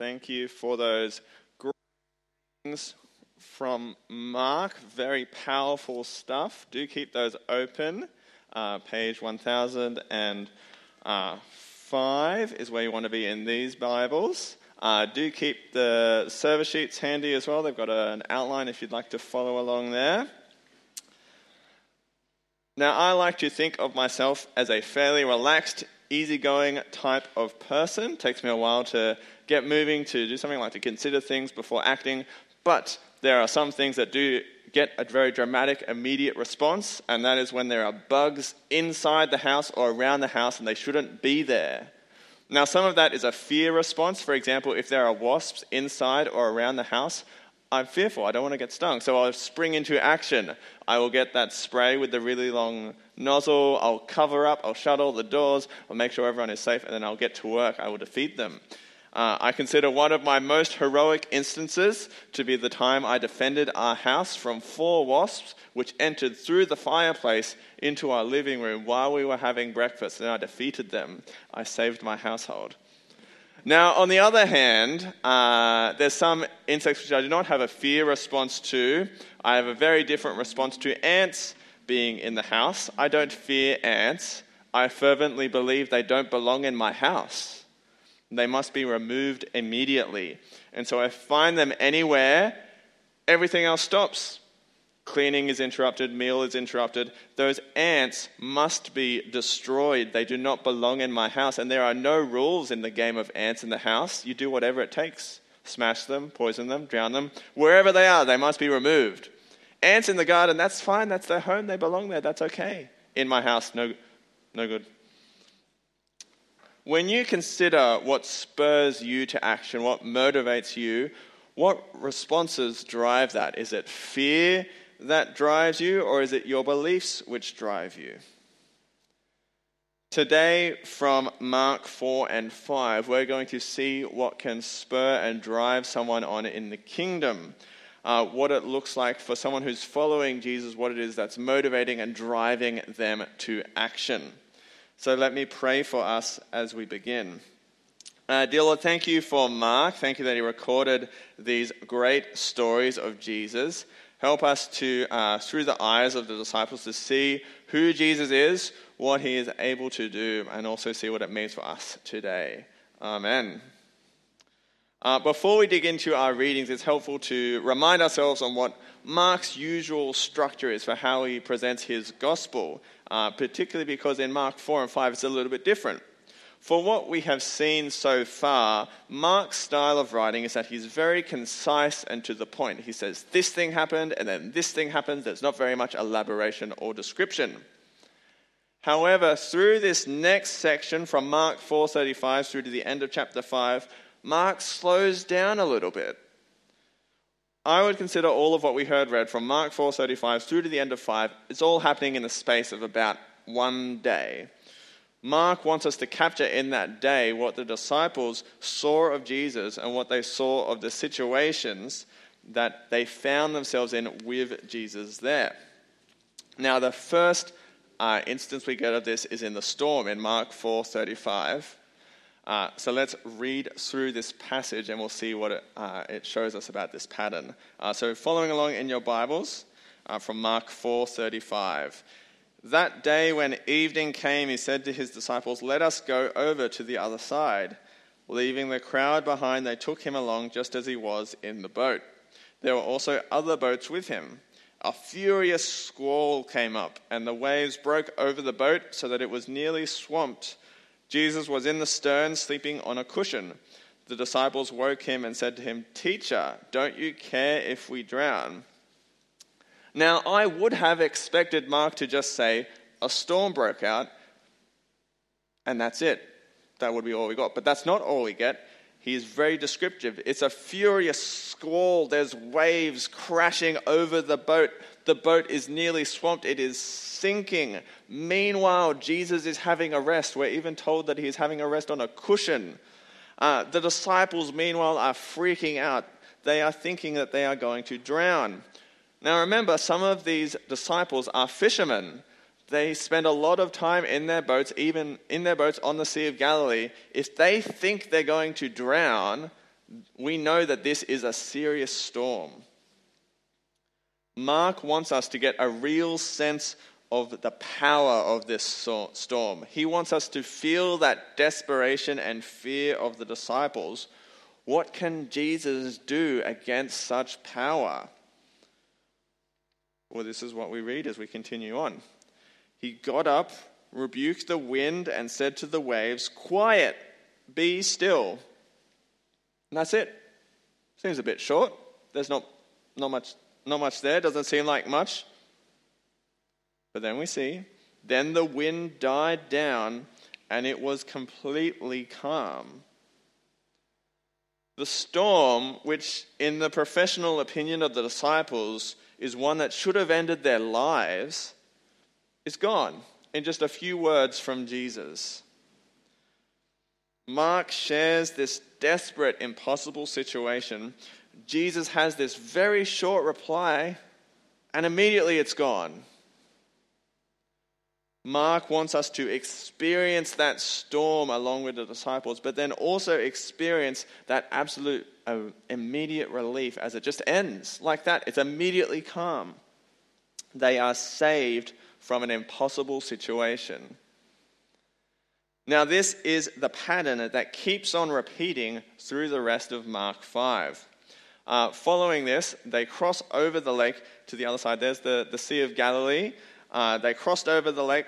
Thank you for those greetings from Mark. Very powerful stuff. Do keep those open. Uh, page 1005 is where you want to be in these Bibles. Uh, do keep the service sheets handy as well. They've got a, an outline if you'd like to follow along there. Now, I like to think of myself as a fairly relaxed, easygoing type of person. Takes me a while to get moving, to do something like to consider things before acting, but there are some things that do get a very dramatic, immediate response, and that is when there are bugs inside the house or around the house and they shouldn't be there. Now, some of that is a fear response. For example, if there are wasps inside or around the house, I'm fearful. I don't want to get stung. So I'll spring into action. I will get that spray with the really long nozzle. I'll cover up. I'll shut all the doors. I'll make sure everyone is safe. And then I'll get to work. I will defeat them. Uh, I consider one of my most heroic instances to be the time I defended our house from four wasps which entered through the fireplace into our living room while we were having breakfast, and I defeated them. I saved my household. Now, on the other hand, uh, there's some insects which I do not have a fear response to. I have a very different response to ants being in the house. I don't fear ants. I fervently believe they don't belong in my house. They must be removed immediately. And so I find them anywhere, everything else stops. Cleaning is interrupted, meal is interrupted. Those ants must be destroyed. They do not belong in my house. And there are no rules in the game of ants in the house. You do whatever it takes smash them, poison them, drown them. Wherever they are, they must be removed. Ants in the garden, that's fine. That's their home. They belong there. That's okay. In my house, no, no good. When you consider what spurs you to action, what motivates you, what responses drive that? Is it fear that drives you, or is it your beliefs which drive you? Today, from Mark 4 and 5, we're going to see what can spur and drive someone on in the kingdom. Uh, what it looks like for someone who's following Jesus, what it is that's motivating and driving them to action. So let me pray for us as we begin. Uh, dear Lord, thank you for Mark. Thank you that he recorded these great stories of Jesus. Help us to, uh, through the eyes of the disciples, to see who Jesus is, what he is able to do, and also see what it means for us today. Amen. Uh, before we dig into our readings, it's helpful to remind ourselves on what Mark's usual structure is for how he presents his gospel, uh, particularly because in Mark 4 and 5 it's a little bit different. For what we have seen so far, Mark's style of writing is that he's very concise and to the point. He says, This thing happened, and then this thing happened. There's not very much elaboration or description. However, through this next section from Mark 4:35 through to the end of chapter 5, Mark slows down a little bit. I would consider all of what we heard read from Mark 4:35 through to the end of 5, it's all happening in the space of about one day. Mark wants us to capture in that day what the disciples saw of Jesus and what they saw of the situations that they found themselves in with Jesus there. Now, the first uh, instance we get of this is in the storm in Mark 4:35. Uh, so let's read through this passage and we'll see what it, uh, it shows us about this pattern. Uh, so following along in your Bibles uh, from Mark 4:35. That day when evening came, he said to his disciples, "Let us go over to the other side." Leaving the crowd behind, they took him along just as he was in the boat. There were also other boats with him. A furious squall came up, and the waves broke over the boat so that it was nearly swamped. Jesus was in the stern, sleeping on a cushion. The disciples woke him and said to him, Teacher, don't you care if we drown? Now, I would have expected Mark to just say, A storm broke out, and that's it. That would be all we got. But that's not all we get. He is very descriptive. It's a furious squall. There's waves crashing over the boat. The boat is nearly swamped. It is sinking. Meanwhile, Jesus is having a rest. We're even told that he is having a rest on a cushion. Uh, the disciples, meanwhile, are freaking out. They are thinking that they are going to drown. Now, remember, some of these disciples are fishermen. They spend a lot of time in their boats, even in their boats on the Sea of Galilee. If they think they're going to drown, we know that this is a serious storm. Mark wants us to get a real sense of the power of this storm. He wants us to feel that desperation and fear of the disciples. What can Jesus do against such power? Well, this is what we read as we continue on. He got up, rebuked the wind, and said to the waves, Quiet, be still. And that's it. Seems a bit short. There's not, not, much, not much there. Doesn't seem like much. But then we see, then the wind died down and it was completely calm. The storm, which in the professional opinion of the disciples is one that should have ended their lives, is gone in just a few words from Jesus. Mark shares this desperate, impossible situation. Jesus has this very short reply, and immediately it's gone. Mark wants us to experience that storm along with the disciples, but then also experience that absolute uh, immediate relief as it just ends like that. It's immediately calm. They are saved from an impossible situation. Now, this is the pattern that keeps on repeating through the rest of Mark 5. Uh, following this, they cross over the lake to the other side. There's the, the Sea of Galilee. Uh, they crossed over the lake,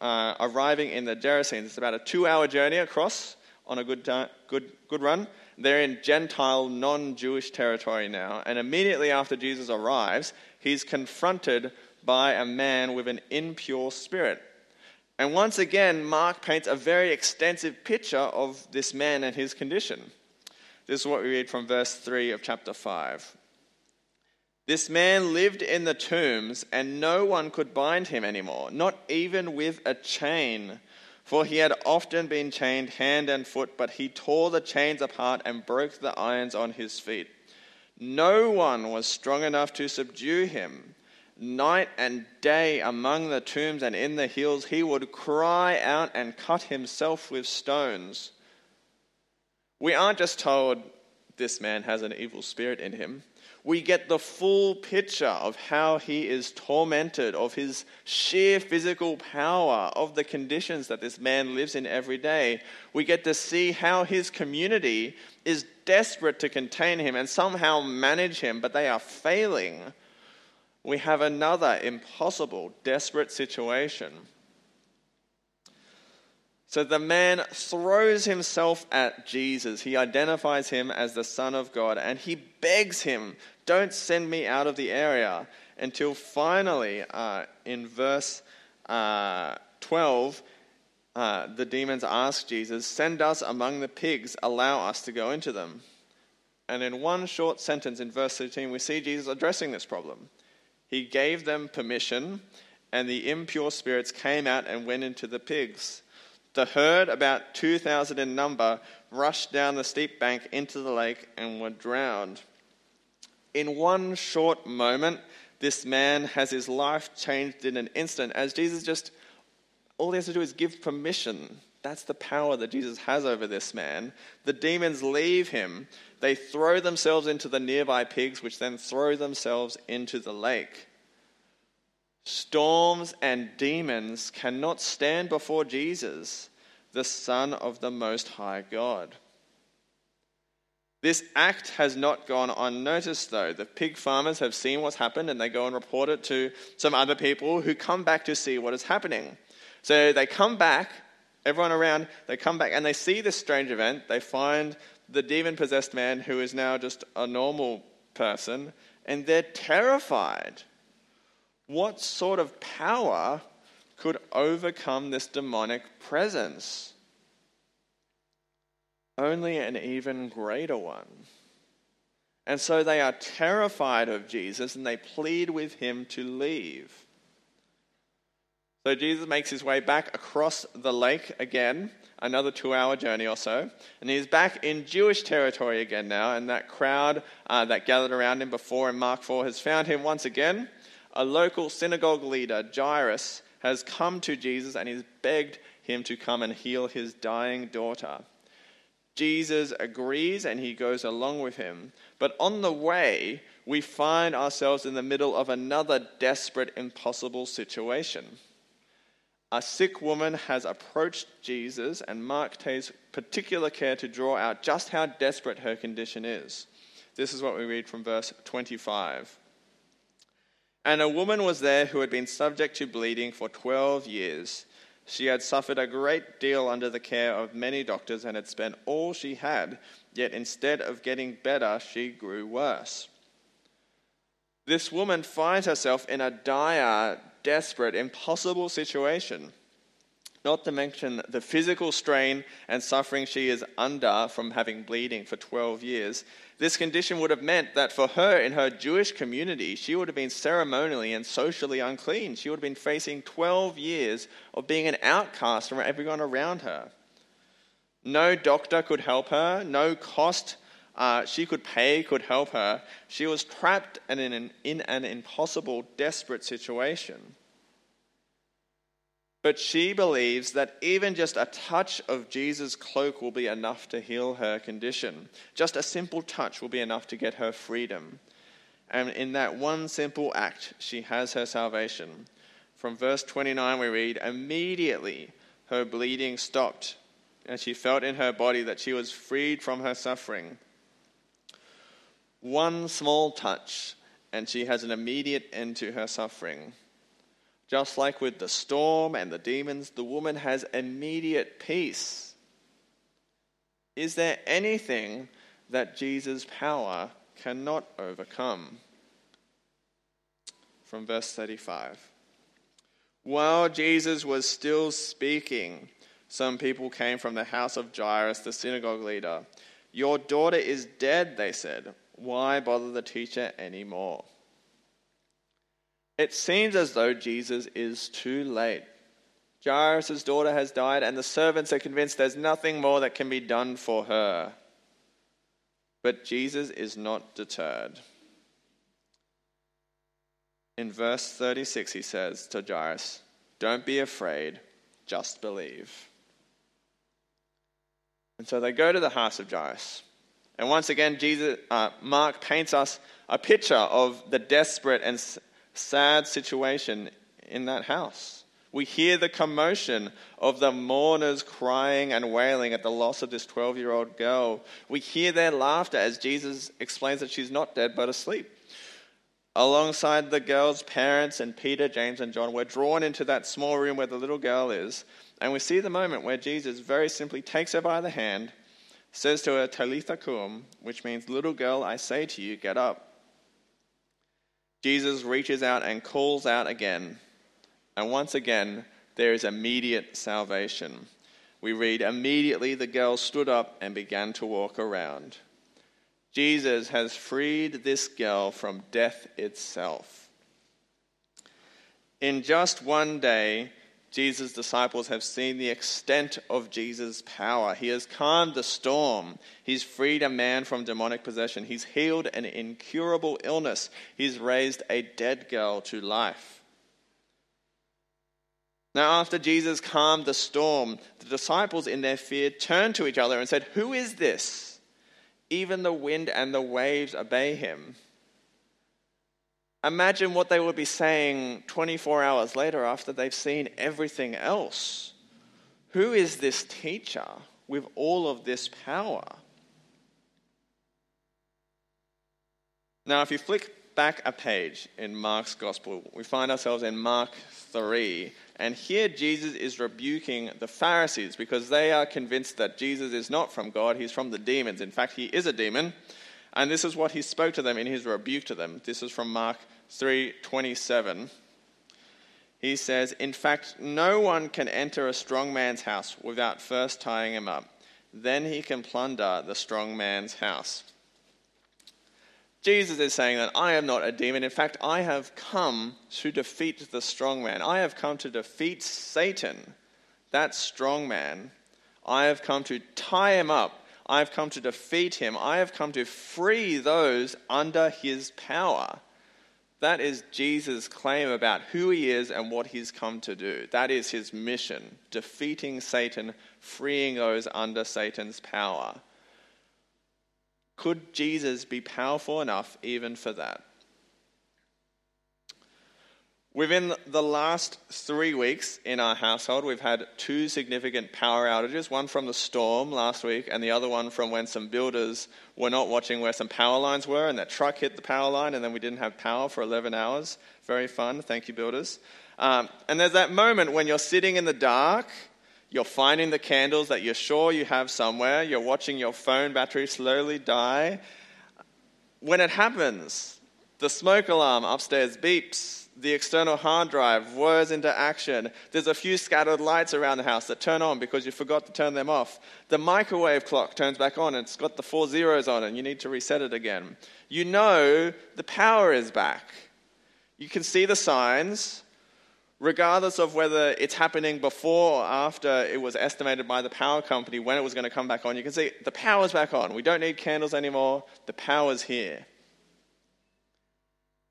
uh, arriving in the Gerasenes. It's about a two hour journey across on a good, good, good run. They're in Gentile, non Jewish territory now. And immediately after Jesus arrives, he's confronted by a man with an impure spirit. And once again, Mark paints a very extensive picture of this man and his condition. This is what we read from verse 3 of chapter 5. This man lived in the tombs, and no one could bind him anymore, not even with a chain. For he had often been chained hand and foot, but he tore the chains apart and broke the irons on his feet. No one was strong enough to subdue him. Night and day among the tombs and in the hills, he would cry out and cut himself with stones. We aren't just told this man has an evil spirit in him we get the full picture of how he is tormented, of his sheer physical power, of the conditions that this man lives in every day. We get to see how his community is desperate to contain him and somehow manage him, but they are failing. We have another impossible, desperate situation. So the man throws himself at Jesus. He identifies him as the Son of God and he begs him don't send me out of the area. Until finally, uh, in verse uh, 12, uh, the demons ask Jesus, Send us among the pigs, allow us to go into them. And in one short sentence in verse 13, we see Jesus addressing this problem. He gave them permission, and the impure spirits came out and went into the pigs. The herd, about 2,000 in number, rushed down the steep bank into the lake and were drowned. In one short moment, this man has his life changed in an instant as Jesus just, all he has to do is give permission. That's the power that Jesus has over this man. The demons leave him. They throw themselves into the nearby pigs, which then throw themselves into the lake. Storms and demons cannot stand before Jesus, the Son of the Most High God. This act has not gone unnoticed, though. The pig farmers have seen what's happened and they go and report it to some other people who come back to see what is happening. So they come back, everyone around, they come back and they see this strange event. They find the demon possessed man who is now just a normal person and they're terrified. What sort of power could overcome this demonic presence? only an even greater one. And so they are terrified of Jesus and they plead with him to leave. So Jesus makes his way back across the lake again, another two hour journey or so. And he's back in Jewish territory again now. And that crowd uh, that gathered around him before in Mark 4 has found him once again. A local synagogue leader, Jairus, has come to Jesus and he's begged him to come and heal his dying daughter. Jesus agrees and he goes along with him. But on the way, we find ourselves in the middle of another desperate, impossible situation. A sick woman has approached Jesus, and Mark takes particular care to draw out just how desperate her condition is. This is what we read from verse 25. And a woman was there who had been subject to bleeding for 12 years. She had suffered a great deal under the care of many doctors and had spent all she had, yet instead of getting better, she grew worse. This woman finds herself in a dire, desperate, impossible situation. Not to mention the physical strain and suffering she is under from having bleeding for 12 years. This condition would have meant that for her in her Jewish community, she would have been ceremonially and socially unclean. She would have been facing 12 years of being an outcast from everyone around her. No doctor could help her, no cost uh, she could pay could help her. She was trapped in an, in an impossible, desperate situation. But she believes that even just a touch of Jesus' cloak will be enough to heal her condition. Just a simple touch will be enough to get her freedom. And in that one simple act, she has her salvation. From verse 29, we read Immediately her bleeding stopped, and she felt in her body that she was freed from her suffering. One small touch, and she has an immediate end to her suffering. Just like with the storm and the demons, the woman has immediate peace. Is there anything that Jesus' power cannot overcome? From verse 35. While Jesus was still speaking, some people came from the house of Jairus, the synagogue leader. Your daughter is dead, they said. Why bother the teacher anymore? It seems as though Jesus is too late. Jairus' daughter has died, and the servants are convinced there's nothing more that can be done for her. But Jesus is not deterred. In verse 36, he says to Jairus, Don't be afraid, just believe. And so they go to the house of Jairus. And once again, Jesus, uh, Mark paints us a picture of the desperate and sad situation in that house. We hear the commotion of the mourners crying and wailing at the loss of this 12 year old girl. We hear their laughter as Jesus explains that she's not dead but asleep. Alongside the girl's parents and Peter, James, and John, we're drawn into that small room where the little girl is, and we see the moment where Jesus very simply takes her by the hand, says to her, Talitha cum, which means, Little girl, I say to you, get up. Jesus reaches out and calls out again. And once again, there is immediate salvation. We read, Immediately the girl stood up and began to walk around. Jesus has freed this girl from death itself. In just one day, Jesus' disciples have seen the extent of Jesus' power. He has calmed the storm. He's freed a man from demonic possession. He's healed an incurable illness. He's raised a dead girl to life. Now, after Jesus calmed the storm, the disciples, in their fear, turned to each other and said, Who is this? Even the wind and the waves obey him. Imagine what they would be saying 24 hours later after they've seen everything else. Who is this teacher with all of this power? Now, if you flick back a page in Mark's gospel, we find ourselves in Mark 3. And here Jesus is rebuking the Pharisees because they are convinced that Jesus is not from God, he's from the demons. In fact, he is a demon. And this is what he spoke to them in his rebuke to them. This is from Mark 3:27. He says, "In fact, no one can enter a strong man's house without first tying him up. Then he can plunder the strong man's house." Jesus is saying that I am not a demon. In fact, I have come to defeat the strong man. I have come to defeat Satan, that strong man. I have come to tie him up I have come to defeat him. I have come to free those under his power. That is Jesus' claim about who he is and what he's come to do. That is his mission defeating Satan, freeing those under Satan's power. Could Jesus be powerful enough even for that? Within the last three weeks in our household, we've had two significant power outages one from the storm last week, and the other one from when some builders were not watching where some power lines were, and that truck hit the power line, and then we didn't have power for 11 hours. Very fun. Thank you, builders. Um, and there's that moment when you're sitting in the dark, you're finding the candles that you're sure you have somewhere, you're watching your phone battery slowly die. When it happens, the smoke alarm upstairs beeps the external hard drive whirs into action. There's a few scattered lights around the house that turn on because you forgot to turn them off. The microwave clock turns back on and it's got the four zeros on it and you need to reset it again. You know the power is back. You can see the signs, regardless of whether it's happening before or after it was estimated by the power company when it was going to come back on. You can see the power's back on. We don't need candles anymore. The power's here.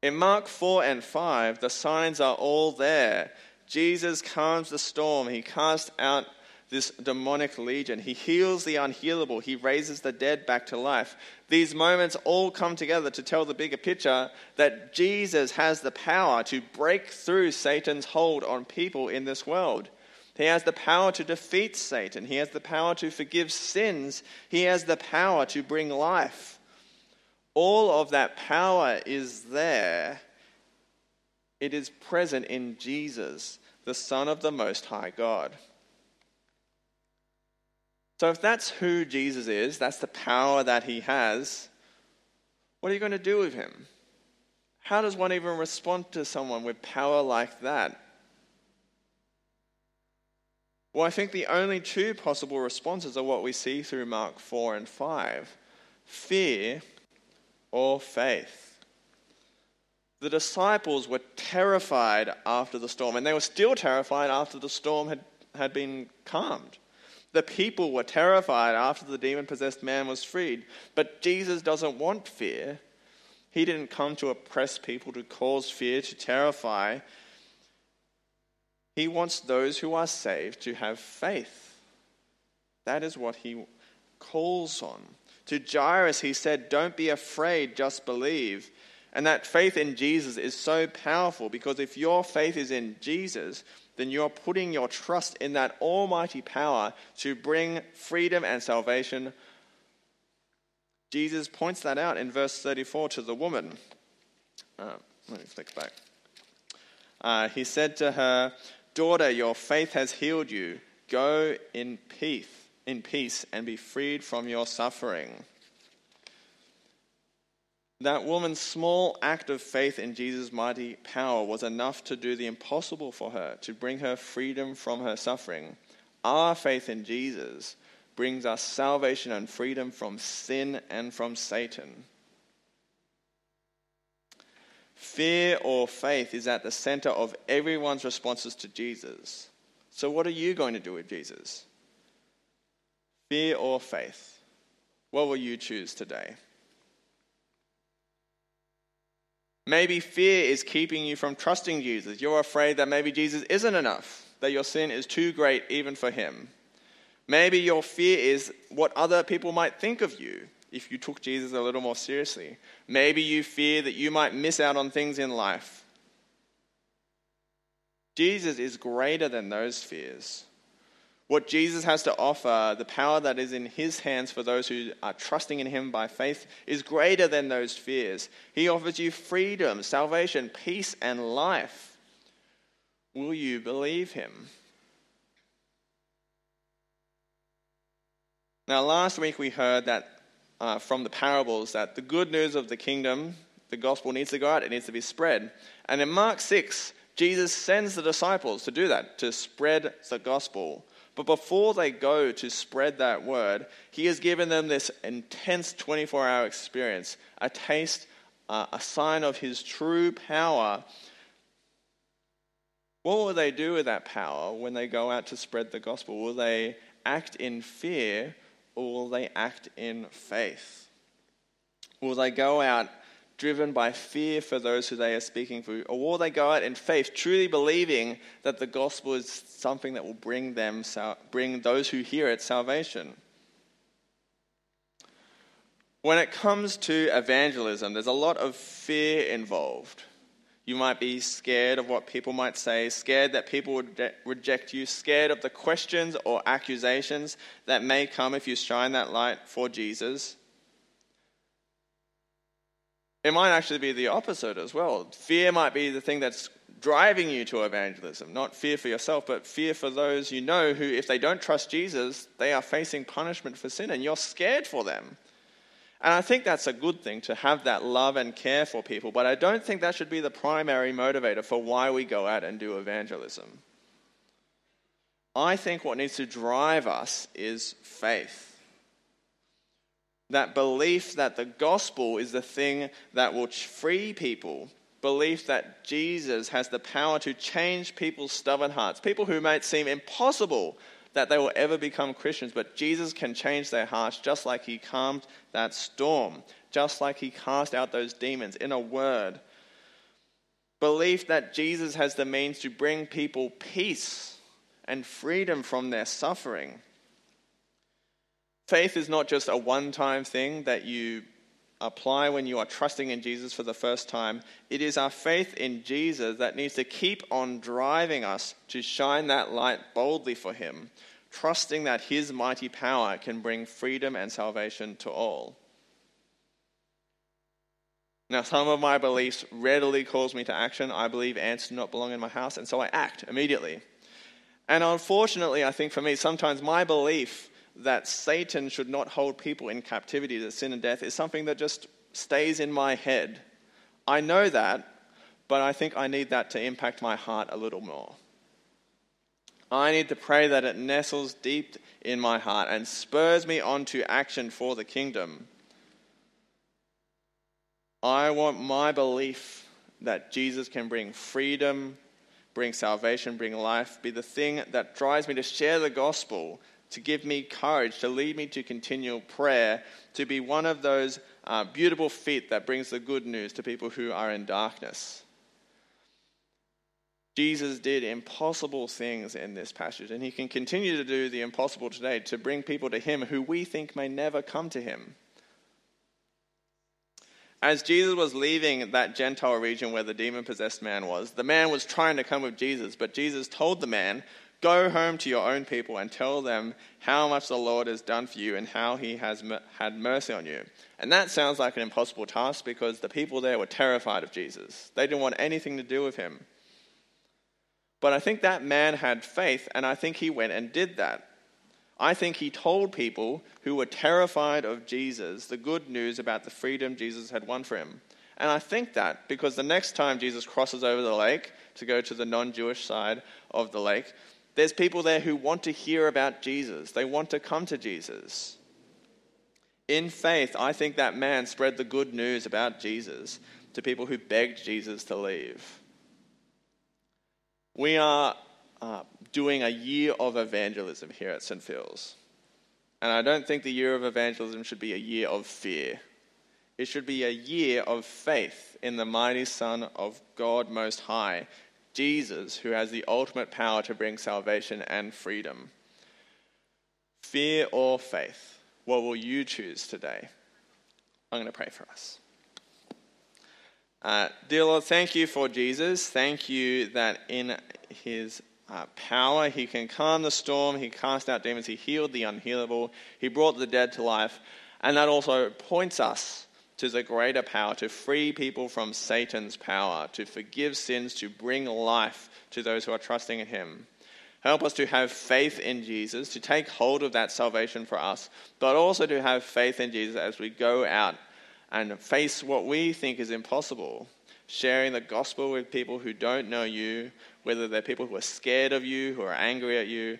In Mark 4 and 5, the signs are all there. Jesus calms the storm, he casts out this demonic legion, he heals the unhealable, he raises the dead back to life. These moments all come together to tell the bigger picture that Jesus has the power to break through Satan's hold on people in this world. He has the power to defeat Satan. He has the power to forgive sins. He has the power to bring life all of that power is there. It is present in Jesus, the Son of the Most High God. So, if that's who Jesus is, that's the power that he has, what are you going to do with him? How does one even respond to someone with power like that? Well, I think the only two possible responses are what we see through Mark 4 and 5 fear or faith. The disciples were terrified after the storm, and they were still terrified after the storm had, had been calmed. The people were terrified after the demon possessed man was freed. But Jesus doesn't want fear. He didn't come to oppress people, to cause fear, to terrify. He wants those who are saved to have faith. That is what he calls on. To Jairus, he said, Don't be afraid, just believe. And that faith in Jesus is so powerful because if your faith is in Jesus, then you're putting your trust in that almighty power to bring freedom and salvation. Jesus points that out in verse 34 to the woman. Uh, let me flick back. Uh, he said to her, Daughter, your faith has healed you. Go in peace in peace and be freed from your suffering. That woman's small act of faith in Jesus' mighty power was enough to do the impossible for her, to bring her freedom from her suffering. Our faith in Jesus brings us salvation and freedom from sin and from Satan. Fear or faith is at the center of everyone's responses to Jesus. So, what are you going to do with Jesus? Fear or faith? What will you choose today? Maybe fear is keeping you from trusting Jesus. You're afraid that maybe Jesus isn't enough, that your sin is too great even for him. Maybe your fear is what other people might think of you if you took Jesus a little more seriously. Maybe you fear that you might miss out on things in life. Jesus is greater than those fears. What Jesus has to offer, the power that is in his hands for those who are trusting in him by faith, is greater than those fears. He offers you freedom, salvation, peace, and life. Will you believe him? Now, last week we heard that uh, from the parables that the good news of the kingdom, the gospel needs to go out, it needs to be spread. And in Mark 6, Jesus sends the disciples to do that, to spread the gospel. But before they go to spread that word, he has given them this intense 24 hour experience, a taste, uh, a sign of his true power. What will they do with that power when they go out to spread the gospel? Will they act in fear or will they act in faith? Will they go out driven by fear for those who they are speaking for, or will they go out in faith, truly believing that the gospel is something that will bring them, bring those who hear it salvation? When it comes to evangelism, there's a lot of fear involved. You might be scared of what people might say, scared that people would reject you, scared of the questions or accusations that may come if you shine that light for Jesus. It might actually be the opposite as well. Fear might be the thing that's driving you to evangelism, not fear for yourself, but fear for those you know who, if they don't trust Jesus, they are facing punishment for sin, and you're scared for them. And I think that's a good thing to have that love and care for people, but I don't think that should be the primary motivator for why we go out and do evangelism. I think what needs to drive us is faith that belief that the gospel is the thing that will free people, belief that Jesus has the power to change people's stubborn hearts, people who might seem impossible that they will ever become Christians, but Jesus can change their hearts just like he calmed that storm, just like he cast out those demons in a word. Belief that Jesus has the means to bring people peace and freedom from their suffering Faith is not just a one time thing that you apply when you are trusting in Jesus for the first time. It is our faith in Jesus that needs to keep on driving us to shine that light boldly for Him, trusting that His mighty power can bring freedom and salvation to all. Now, some of my beliefs readily cause me to action. I believe ants do not belong in my house, and so I act immediately. And unfortunately, I think for me, sometimes my belief that Satan should not hold people in captivity to sin and death is something that just stays in my head. I know that, but I think I need that to impact my heart a little more. I need to pray that it nestles deep in my heart and spurs me on to action for the kingdom. I want my belief that Jesus can bring freedom, bring salvation, bring life, be the thing that drives me to share the gospel to give me courage, to lead me to continual prayer, to be one of those uh, beautiful feet that brings the good news to people who are in darkness. Jesus did impossible things in this passage, and he can continue to do the impossible today to bring people to him who we think may never come to him. As Jesus was leaving that Gentile region where the demon possessed man was, the man was trying to come with Jesus, but Jesus told the man, Go home to your own people and tell them how much the Lord has done for you and how he has had mercy on you. And that sounds like an impossible task because the people there were terrified of Jesus. They didn't want anything to do with him. But I think that man had faith, and I think he went and did that. I think he told people who were terrified of Jesus the good news about the freedom Jesus had won for him. And I think that because the next time Jesus crosses over the lake to go to the non Jewish side of the lake, there's people there who want to hear about Jesus, they want to come to Jesus. In faith, I think that man spread the good news about Jesus to people who begged Jesus to leave. We are uh, doing a year of evangelism here at St. Phil's. And I don't think the year of evangelism should be a year of fear. It should be a year of faith in the mighty Son of God Most High, Jesus, who has the ultimate power to bring salvation and freedom. Fear or faith? What will you choose today? I'm going to pray for us. Uh, dear Lord, thank you for Jesus. Thank you that in his uh, power he can calm the storm, he cast out demons, he healed the unhealable, he brought the dead to life. And that also points us to the greater power to free people from Satan's power, to forgive sins, to bring life to those who are trusting in him. Help us to have faith in Jesus, to take hold of that salvation for us, but also to have faith in Jesus as we go out and face what we think is impossible. Sharing the gospel with people who don't know you, whether they're people who are scared of you, who are angry at you,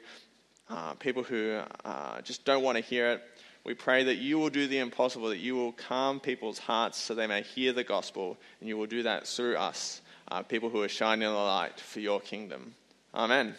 uh, people who uh, just don't want to hear it, we pray that you will do the impossible, that you will calm people's hearts so they may hear the gospel, and you will do that through us, uh, people who are shining the light for your kingdom. Amen.